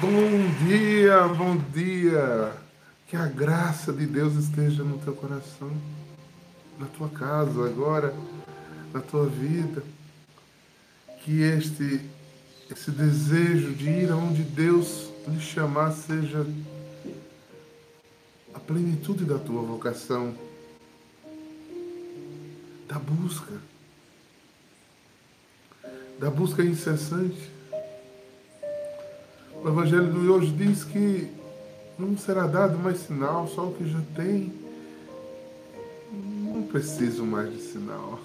Bom dia, bom dia. Que a graça de Deus esteja no teu coração, na tua casa agora, na tua vida. Que este esse desejo de ir aonde Deus lhe chamar seja a plenitude da tua vocação, da busca, da busca incessante o Evangelho de hoje diz que não será dado mais sinal, só o que já tem. Não preciso mais de sinal.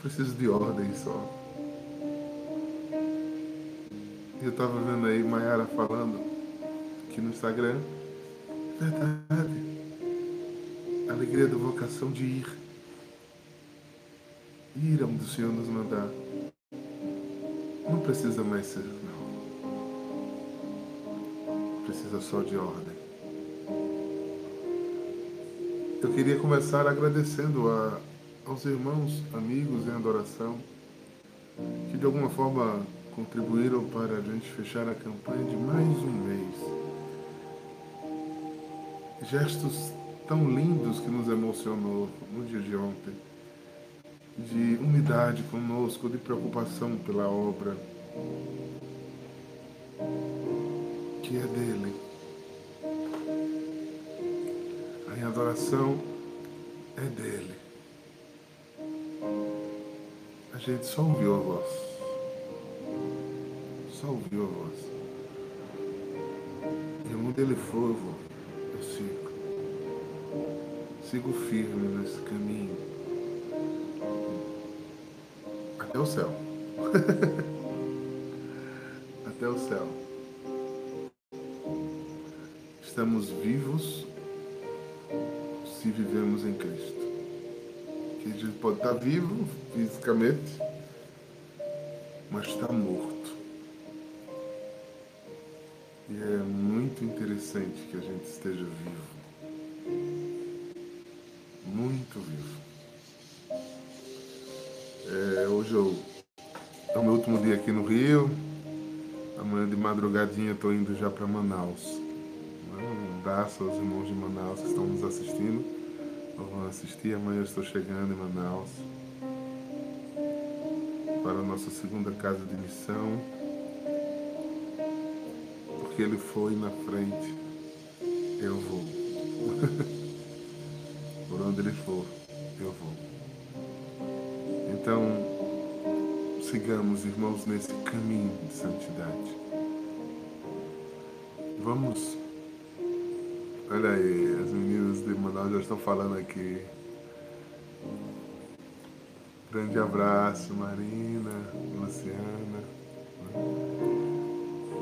Preciso de ordem só. Eu estava vendo aí Mayara falando aqui no Instagram. Verdade. A alegria da vocação de ir. Ir onde o Senhor nos mandar. Precisa mais ser, não. Precisa só de ordem. Eu queria começar agradecendo a, aos irmãos, amigos em adoração, que de alguma forma contribuíram para a gente fechar a campanha de mais um mês. Gestos tão lindos que nos emocionou no dia de ontem de unidade conosco, de preocupação pela obra que é dele. A adoração é dele. A gente só ouviu a voz. Só ouviu a voz. E onde ele for, eu vou. Eu sigo. Sigo firme nesse caminho até o céu. até o céu. Estamos vivos se vivemos em Cristo. Que a gente pode estar vivo fisicamente, mas está morto. E é muito interessante que a gente esteja vivo. Muito vivo. É, hoje eu, é o meu último dia aqui no Rio. Madrugadinha estou indo já para Manaus. Um abraço aos irmãos de Manaus que estão nos assistindo. Ou vão assistir. Amanhã estou chegando em Manaus para a nossa segunda casa de missão. Porque ele foi na frente, eu vou. Por onde ele for, eu vou. Então, sigamos, irmãos, nesse caminho de santidade. Vamos. Olha aí, as meninas de Manaus já estão falando aqui. Grande abraço, Marina, Luciana, né?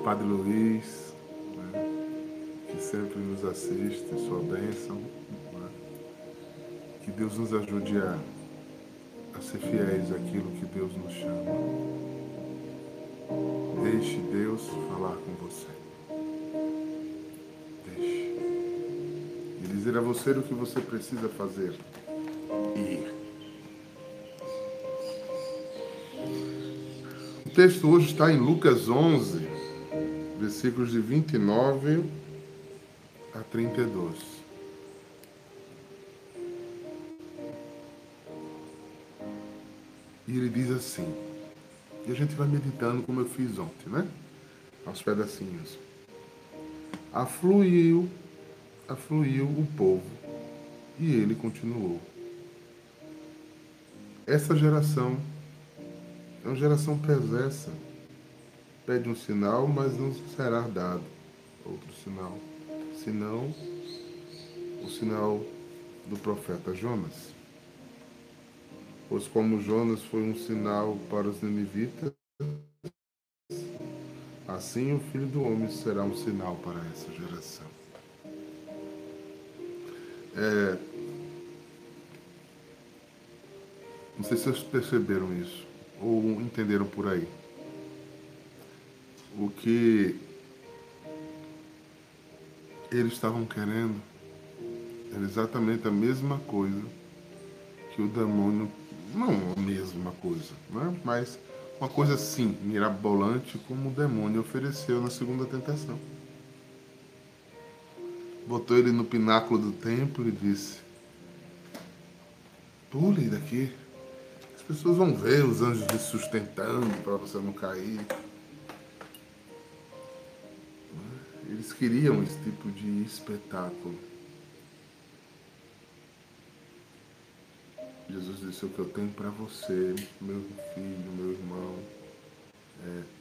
Padre Luiz, né? que sempre nos assiste, sua bênção. Né? Que Deus nos ajude a a ser fiéis àquilo que Deus nos chama. Deixe Deus falar com você. Dizer a você o que você precisa fazer. Ir. O texto hoje está em Lucas 11, versículos de 29 a 32. E ele diz assim, e a gente vai meditando como eu fiz ontem, né? Aos pedacinhos. Afluiu, afluiu o povo, e ele continuou. Essa geração é uma geração perversa. Pede um sinal, mas não será dado outro sinal, senão o sinal do profeta Jonas. Pois como Jonas foi um sinal para os ninivitas, assim o Filho do Homem será um sinal para essa geração. É, não sei se vocês perceberam isso ou entenderam por aí. O que eles estavam querendo era exatamente a mesma coisa que o demônio não a mesma coisa, né? mas uma coisa assim, mirabolante, como o demônio ofereceu na segunda tentação. Botou ele no pináculo do templo e disse: Pule daqui. As pessoas vão ver os anjos te sustentando para você não cair. Eles queriam esse tipo de espetáculo. Jesus disse: O que eu tenho para você, meu filho, meu irmão, é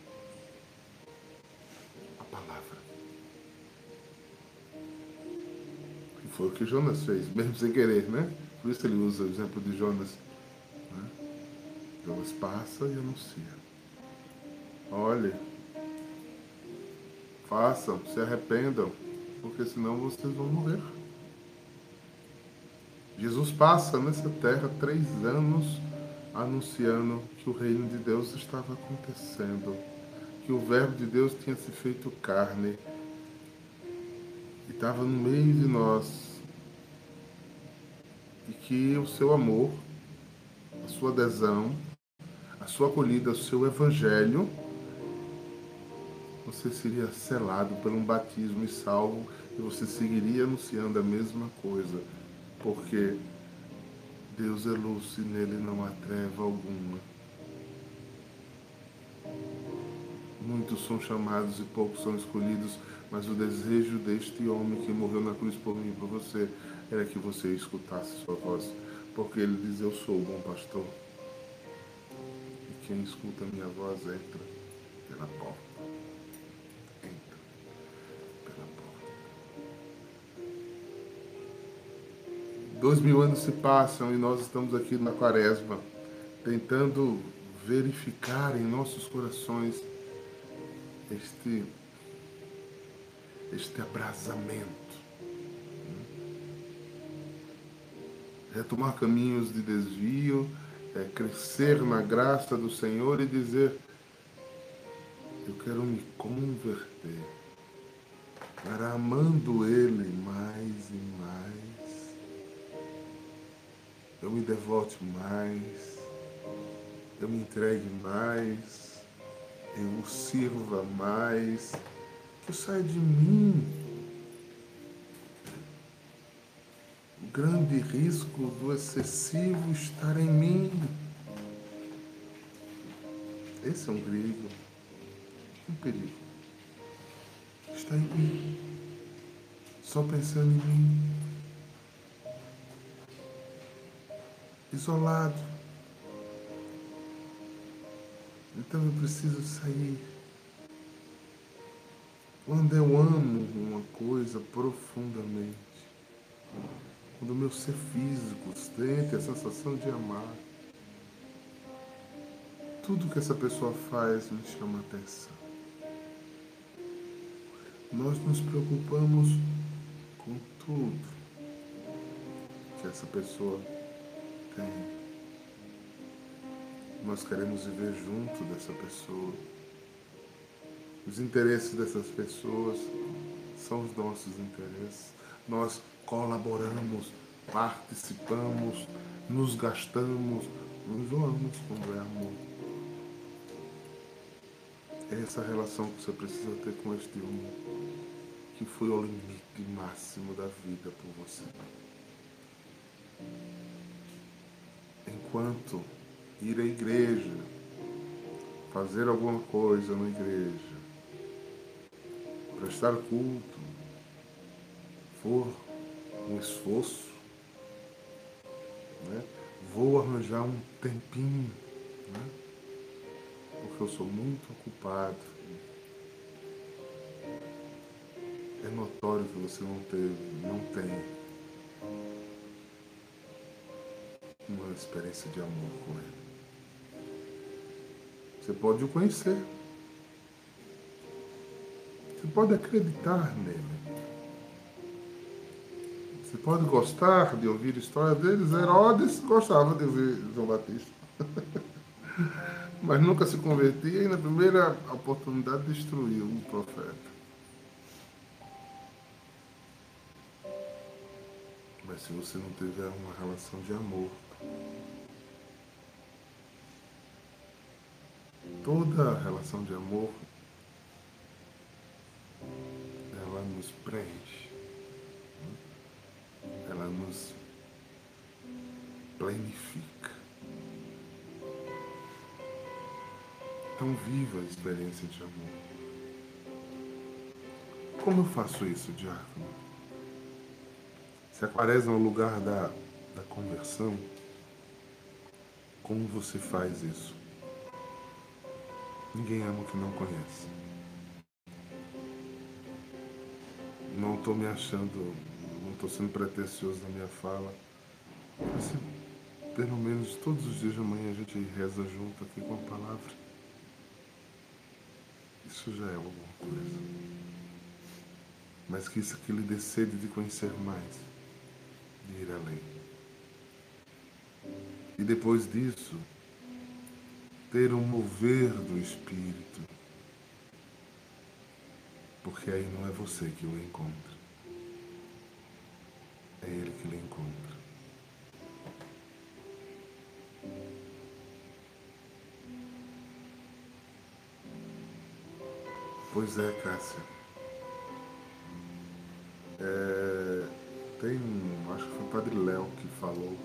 foi o que Jonas fez, mesmo sem querer, né? Por isso ele usa o exemplo de Jonas. Né? Jonas passa e anuncia. Olhe, façam, se arrependam, porque senão vocês vão morrer. Jesus passa nessa terra três anos anunciando que o reino de Deus estava acontecendo, que o Verbo de Deus tinha se feito carne e estava no meio de nós, que o seu amor, a sua adesão, a sua acolhida, o seu evangelho, você seria selado por um batismo e salvo, e você seguiria anunciando a mesma coisa porque Deus é luz e nele não há treva alguma. Muitos são chamados e poucos são escolhidos, mas o desejo deste homem que morreu na cruz por mim e por você era que você escutasse sua voz, porque ele diz: Eu sou o bom pastor. E quem escuta minha voz entra pela porta. Dois mil anos se passam e nós estamos aqui na quaresma, tentando verificar em nossos corações este, este abrasamento. Retomar caminhos de desvio, é crescer na graça do Senhor e dizer: Eu quero me converter, para amando Ele mais e mais eu me devote mais, eu me entregue mais, eu o sirva mais, que saia de mim. Grande risco do excessivo estar em mim. Esse é um perigo. Um perigo. Está em mim. Só pensando em mim. isolado. Então eu preciso sair. Quando eu amo uma coisa profundamente, quando o meu ser físico sente a sensação de amar, tudo que essa pessoa faz me chama atenção. Nós nos preocupamos com tudo que essa pessoa tem. Nós queremos viver junto dessa pessoa. Os interesses dessas pessoas são os nossos interesses. Nós colaboramos, participamos, nos gastamos, nos quando é amor. É essa relação que você precisa ter com este homem, que foi o limite máximo da vida por você enquanto ir à igreja, fazer alguma coisa na igreja, prestar culto, for um esforço, né? vou arranjar um tempinho, né? porque eu sou muito ocupado. É notório que você não teve, não tem uma experiência de amor com Ele. Você pode o conhecer. Você pode acreditar nele. Você pode gostar de ouvir a história deles. Herodes gostava de ouvir João Batista. Mas nunca se convertia e na primeira oportunidade destruiu o profeta. Mas se você não tiver uma relação de amor toda relação de amor ela nos preenche, ela nos planifica. Então viva a experiência de amor. Como eu faço isso, diácono? Se a quaresma é o lugar da, da conversão, como você faz isso? Ninguém ama o que não conhece. Não estou me achando, estou sendo pretensioso na minha fala. Mas pelo menos todos os dias de manhã a gente reza junto aqui com a palavra. Isso já é alguma coisa mas que isso aqui lhe dê sede de conhecer mais, de ir além. E depois disso, ter um mover do Espírito, porque aí não é você que o encontra, é Ele que lhe encontra. Pois é, Cássia. É, tem um, acho que foi o Padre Léo que falou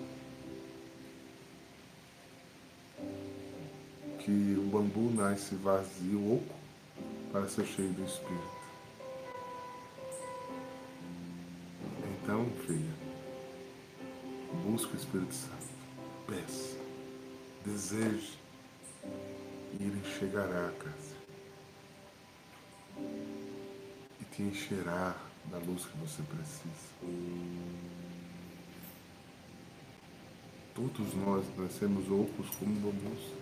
que o bambu nasce vazio, oco, para ser cheio do Espírito. Então, filha, busque o Espírito Santo, peça, deseje, e ele chegará a casa e te encherá da luz que você precisa. Todos nós nascemos ocos como bambus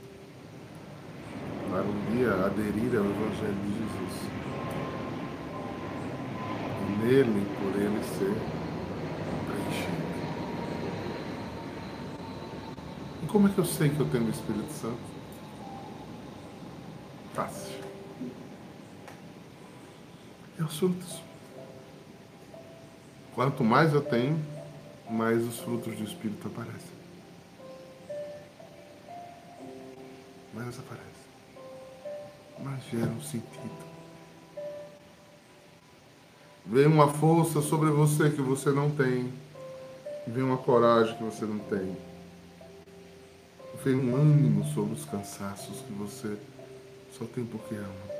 para um dia aderir ao Evangelho de Jesus. E nele, por ele ser preenchido. E como é que eu sei que eu tenho o Espírito Santo? Fácil. É os frutos. Quanto mais eu tenho, mais os frutos do Espírito aparecem. Mais aparecem. Mais geram sentido. Vem uma força sobre você que você não tem. Vem uma coragem que você não tem. Vem um ânimo sobre os cansaços que você só tem porque ama.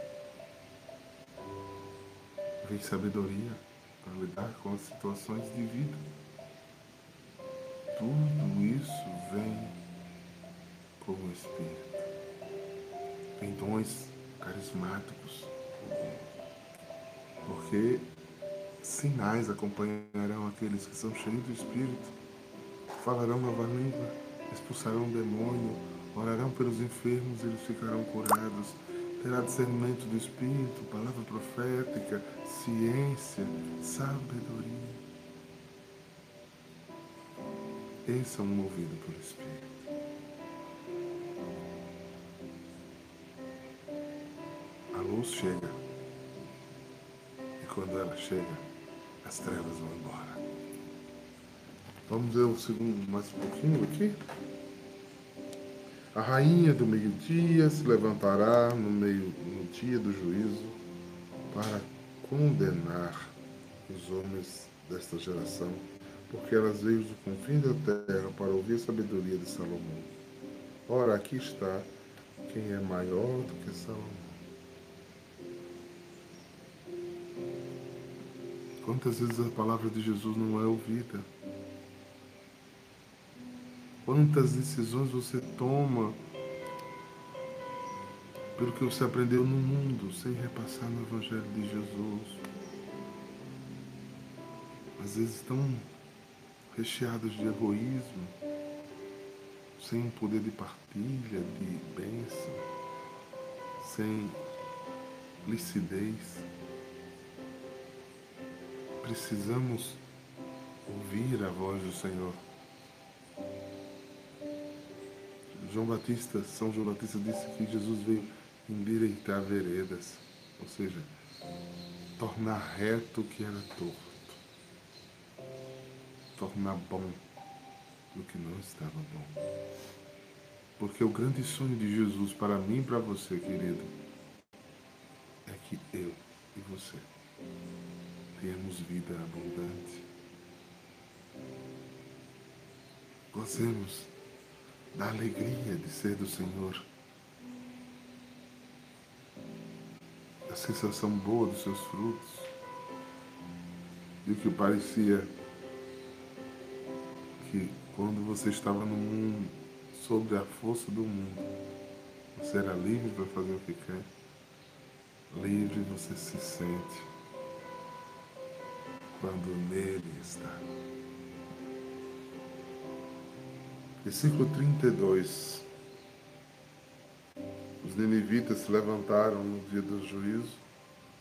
Vem sabedoria para lidar com as situações de vida. Tudo isso vem com o Espírito. Vem dons carismáticos. Porque sinais acompanharão aqueles que são cheios do Espírito. Falarão nova língua, expulsarão o demônio, orarão pelos enfermos e eles ficarão curados terá discernimento do Espírito, palavra profética, ciência, sabedoria. Esse é um movido pelo Espírito. A luz chega. E quando ela chega, as trevas vão embora. Vamos ver o segundo mais um pouquinho aqui. A rainha do meio-dia se levantará no, meio, no dia do juízo para condenar os homens desta geração, porque elas veio do confim da terra para ouvir a sabedoria de Salomão. Ora, aqui está quem é maior do que Salomão. Quantas vezes a palavra de Jesus não é ouvida? Quantas decisões você toma pelo que você aprendeu no mundo, sem repassar no Evangelho de Jesus? Às vezes estão recheadas de egoísmo, sem poder de partilha, de bênção, sem lucidez. Precisamos ouvir a voz do Senhor. João Batista, São João Batista disse que Jesus veio endireitar veredas, ou seja, tornar reto o que era torto, tornar bom o que não estava bom. Porque o grande sonho de Jesus para mim e para você, querido, é que eu e você tenhamos vida abundante. Gozemos da alegria de ser do Senhor. Da sensação boa dos seus frutos. E o que parecia que quando você estava no mundo, sobre a força do mundo, você era livre para fazer o que quer. Livre você se sente quando nele está. Versículo 32. Os ninivitas se levantaram no dia do juízo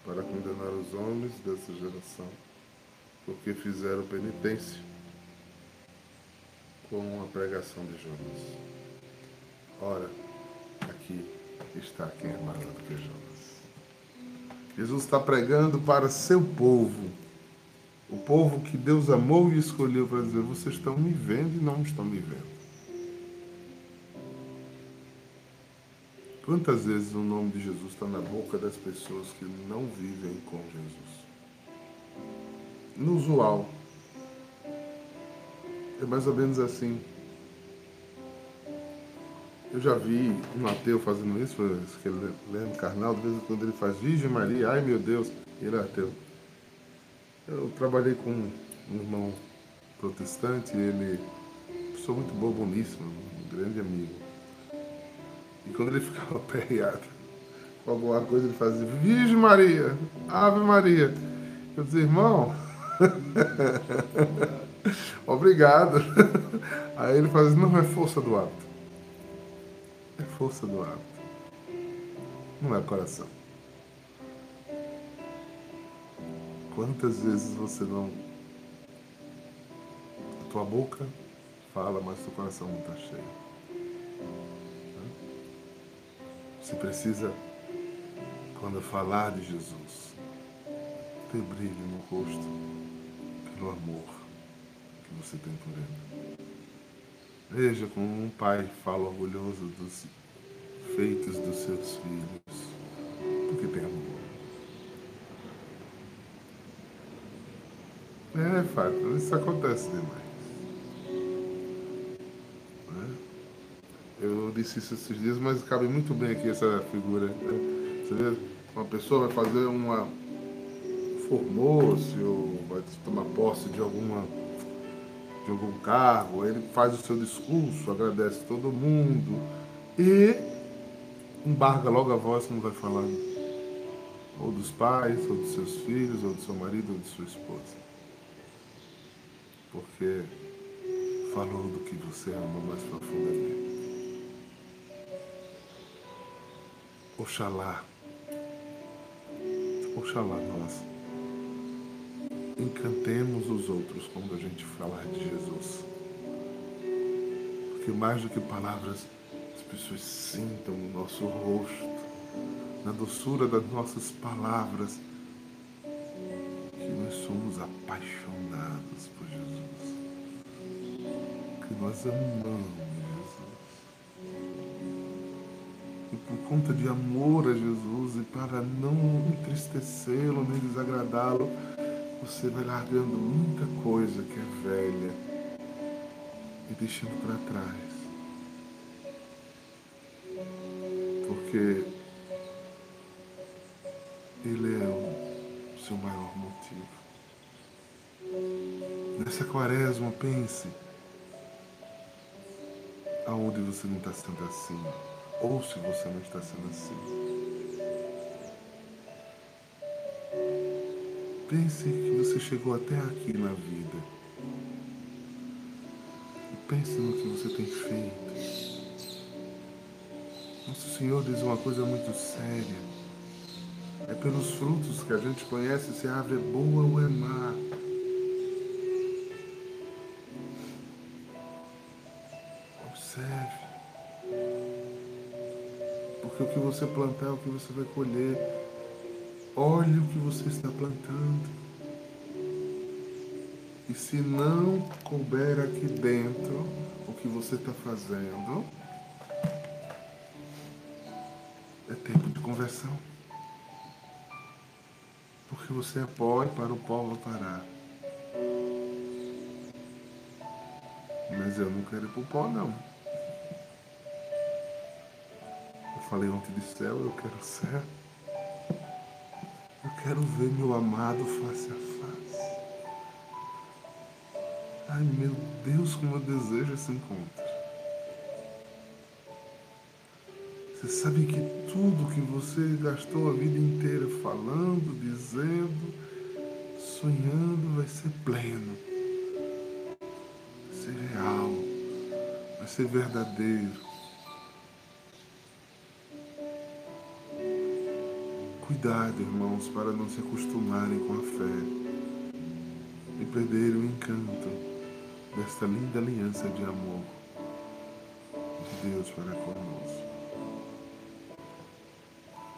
para condenar os homens dessa geração, porque fizeram penitência com a pregação de Jonas. Ora, aqui está quem é maior do que Jonas. Jesus está pregando para seu povo, o povo que Deus amou e escolheu para dizer: vocês estão me vendo e não estão me vendo. Quantas vezes o nome de Jesus está na boca das pessoas que não vivem com Jesus? Inusual é mais ou menos assim. Eu já vi um ateu fazendo isso, Leandro Carnal, de vez em quando ele faz Virgem Maria, ai meu Deus, ele é ateu. Eu trabalhei com um irmão protestante, ele pessoa muito boa, boníssima, um grande amigo. E quando ele ficava aperreado com alguma coisa, ele fazia Virgem Maria, Ave Maria. Eu dizia, irmão, Obrigado. Aí ele faz, não é força do hábito. É força do hábito. Não é coração. Quantas vezes você não. A tua boca fala, mas teu coração não está cheio. Você precisa, quando falar de Jesus, ter brilho no rosto pelo amor que você tem por ele. Veja como um pai fala orgulhoso dos feitos dos seus filhos, porque tem amor. É, Fátima, isso acontece demais. Eu disse isso esses dias, mas cabe muito bem aqui essa figura. Né? Você vê, uma pessoa vai fazer uma formou-se ou vai tomar posse de alguma de algum cargo, ele faz o seu discurso, agradece todo mundo e embarga logo a voz como vai falando. Ou dos pais, ou dos seus filhos, ou do seu marido, ou de sua esposa. Porque falou do que você ama mais profundamente. Oxalá, Oxalá nós encantemos os outros quando a gente falar de Jesus. Porque mais do que palavras, as pessoas sintam no nosso rosto, na doçura das nossas palavras, que nós somos apaixonados por Jesus. Que nós amamos E por conta de amor a Jesus e para não entristecê-lo nem desagradá-lo, você vai largando muita coisa que é velha e deixando para trás. Porque Ele é o seu maior motivo. Nessa quaresma, pense aonde você não está sendo assim, ou se você não está sendo assim. Pense que você chegou até aqui na vida. E pense no que você tem feito. Nosso Senhor diz uma coisa muito séria. É pelos frutos que a gente conhece se a árvore é boa ou é má. Observe. Porque o que você plantar é o que você vai colher. Olhe o que você está plantando. E se não couber aqui dentro o que você está fazendo, É tempo de conversão. Porque você é pó e para o pó voltará. Mas eu não quero ir para o pó, não. Falei ontem de céu, eu quero céu. Eu quero ver meu amado face a face. Ai meu Deus, como eu desejo esse encontro. Você sabe que tudo que você gastou a vida inteira falando, dizendo, sonhando, vai ser pleno, vai ser real, vai ser verdadeiro. Cuidado, irmãos, para não se acostumarem com a fé e perderem o encanto desta linda aliança de amor de Deus para conosco.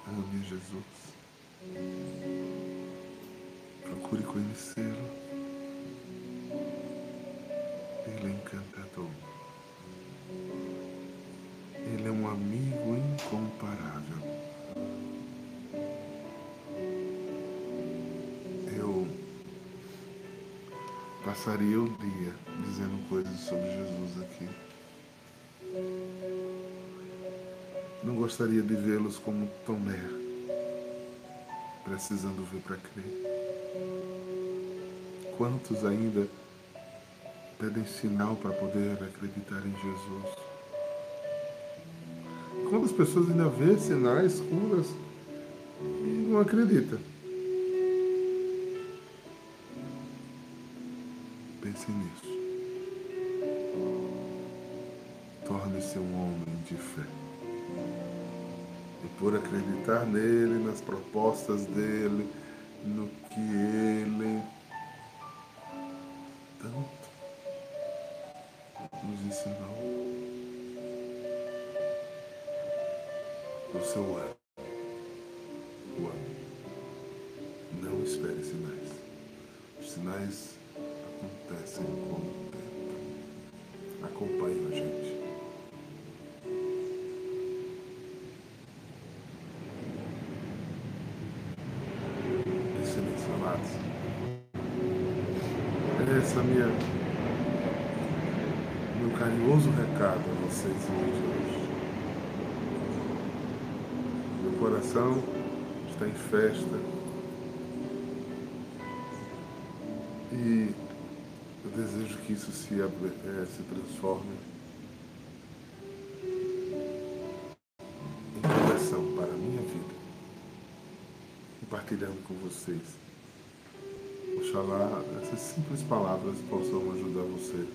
Ame Jesus. Procure conhecê-lo. Ele é encantador. Passaria o dia dizendo coisas sobre Jesus aqui. Não gostaria de vê-los como Tomé, precisando ver para crer. Quantos ainda pedem sinal para poder acreditar em Jesus? Quantas pessoas ainda vê sinais, curas e não acreditam? Pense nisso. Torne-se um homem de fé por acreditar nele, nas propostas dele, no que ele essa minha meu carinhoso recado a vocês hoje. Meu coração está em festa e eu desejo que isso se, é, se transforme em conversão para a minha vida, compartilhando com vocês Oxalá essas simples palavras possam ajudar você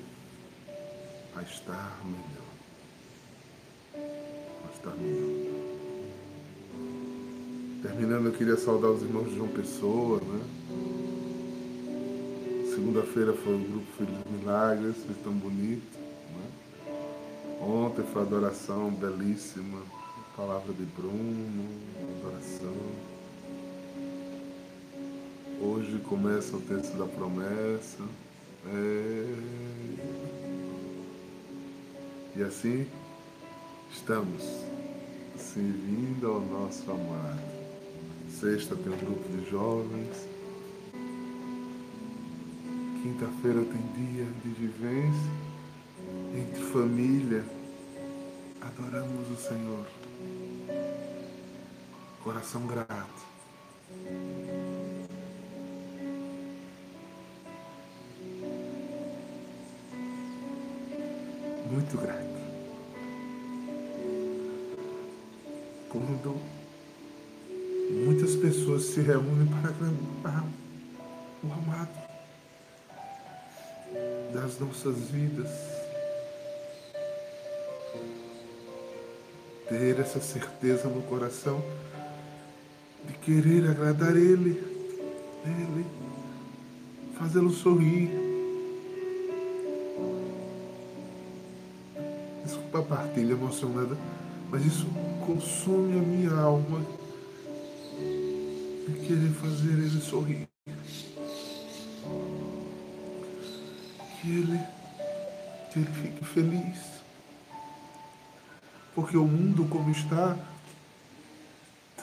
a estar melhor. A estar melhor. Terminando, eu queria saudar os irmãos de João Pessoa, né? Segunda-feira foi o grupo Filhos de Milagres, foi tão bonito. Né? Ontem foi a adoração belíssima, palavra de Bruno, adoração. Hoje começa o texto da promessa. É... E assim estamos servindo ao nosso amado. Sexta tem um grupo de jovens. Quinta-feira tem dia de vivência entre família. Adoramos o Senhor. Coração grato. Muito grato. Quando muitas pessoas se reúnem para cantar o amado das nossas vidas, ter essa certeza no coração de querer agradar Ele, Ele, fazê-lo sorrir a partilha emocionada, mas isso consome a minha alma de querer fazer ele sorrir. Que ele, que ele fique feliz. Porque o mundo como está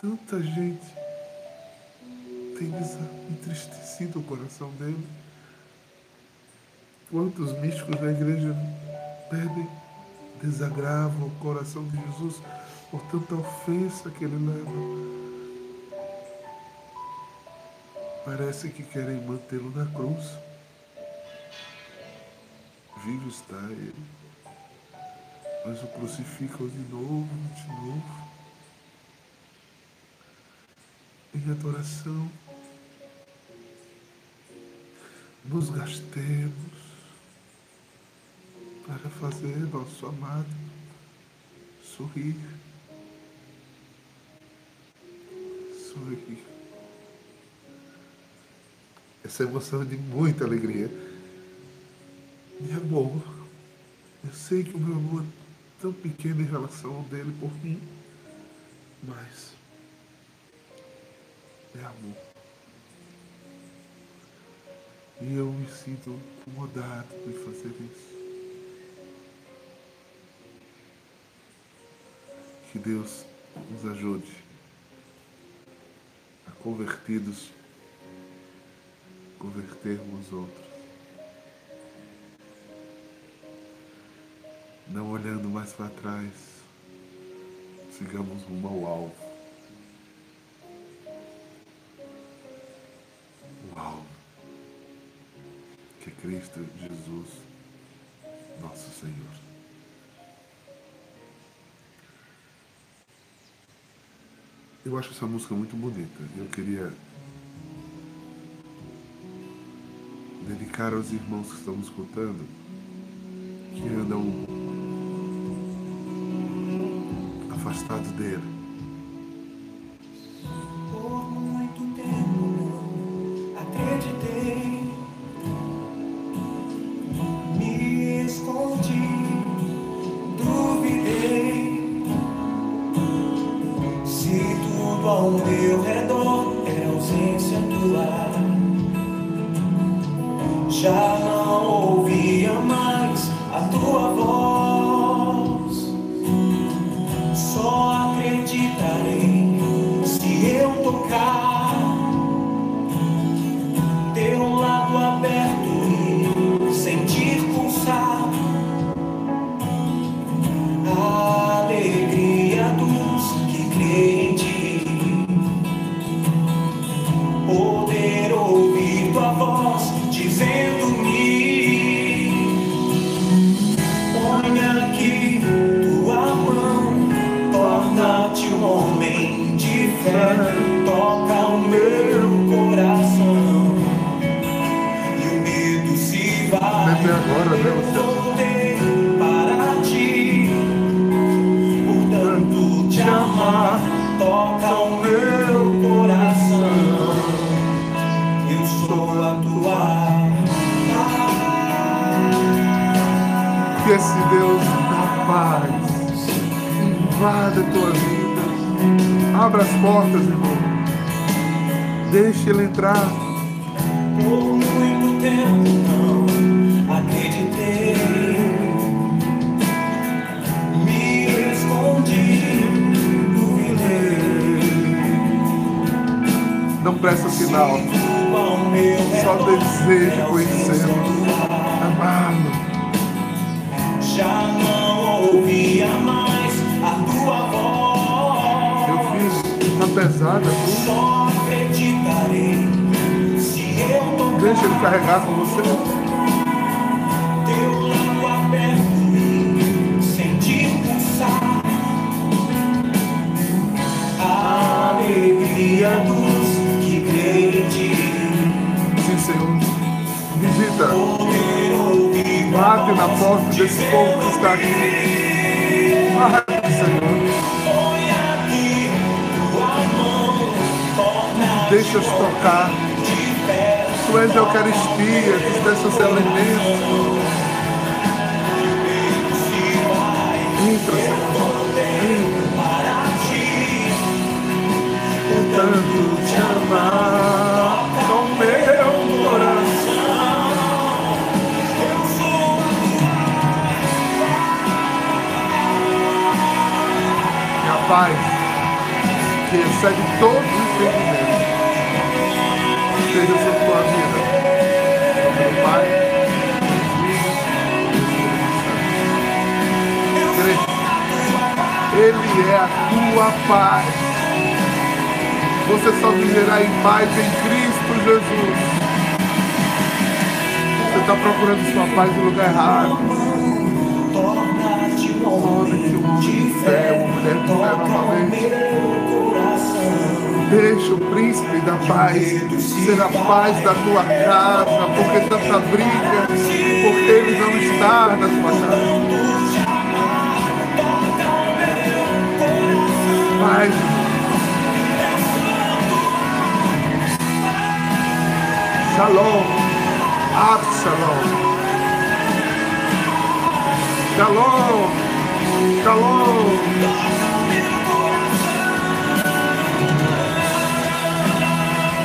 tanta gente tem entristecido o coração dele. Quantos místicos da igreja pedem, desagravam o coração de Jesus por tanta ofensa que ele leva. Parece que querem mantê-lo na cruz. Vivo está ele, mas o crucificam de novo, de novo, em adoração. Nos gastemos para fazer nosso amado sorrir. Sorrir. Essa emoção é de muita alegria. De amor. Eu sei que o meu amor é tão pequeno em relação ao dele por mim, mas é amor. E eu me sinto incomodado em fazer isso. Que Deus nos ajude a convertidos, convertermos outros. Não olhando mais para trás, sigamos rumo ao alvo. O alvo, que é Cristo Jesus, nosso Senhor. Eu acho essa música muito bonita. Eu queria dedicar aos irmãos que estão escutando, que andam afastados dele. Acreditarei invada a tua vida. Abra as portas, irmão. Deixe ele entrar. Por muito tempo não acreditei. Me escondi, duvidei. Não presta sinal. Só desejo era conhecê-lo. Amá-lo. Já não ouvia mais pesada, tu? Só acreditarei se eu tocar Deixa ele carregar com você. teu lado aberto sentir pulsar a alegria dos que creem. Sim, Senhor. Visita. Bate na porta desse povo que está aqui. Senhor. Deixa-os tocar. Tu és a Eucaristia, tu és seus elementos. Entra, Senhor. para ti. Paz que excede todos os entendimentos. Esteja sobre tua vida. Meu Pai, Filho, Ele é a tua paz. Você só viverá em paz em Cristo Jesus. Você está procurando sua paz no lugar errado. Da paz ser a paz da tua casa, porque tanta briga, porque ele não está na tua casa. Paz. Shalom. Absalom. Shalom. Shalom.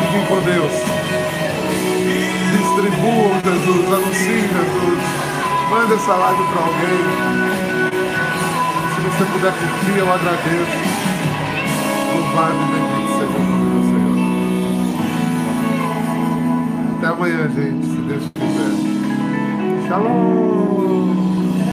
Fiquem com Deus. Distribuam Jesus, anunciem Jesus. Manda essa live para alguém. Se você puder curtir, eu agradeço. Louvado e bendito seja o nome do Senhor. Até amanhã, gente, se Deus quiser. Shalom!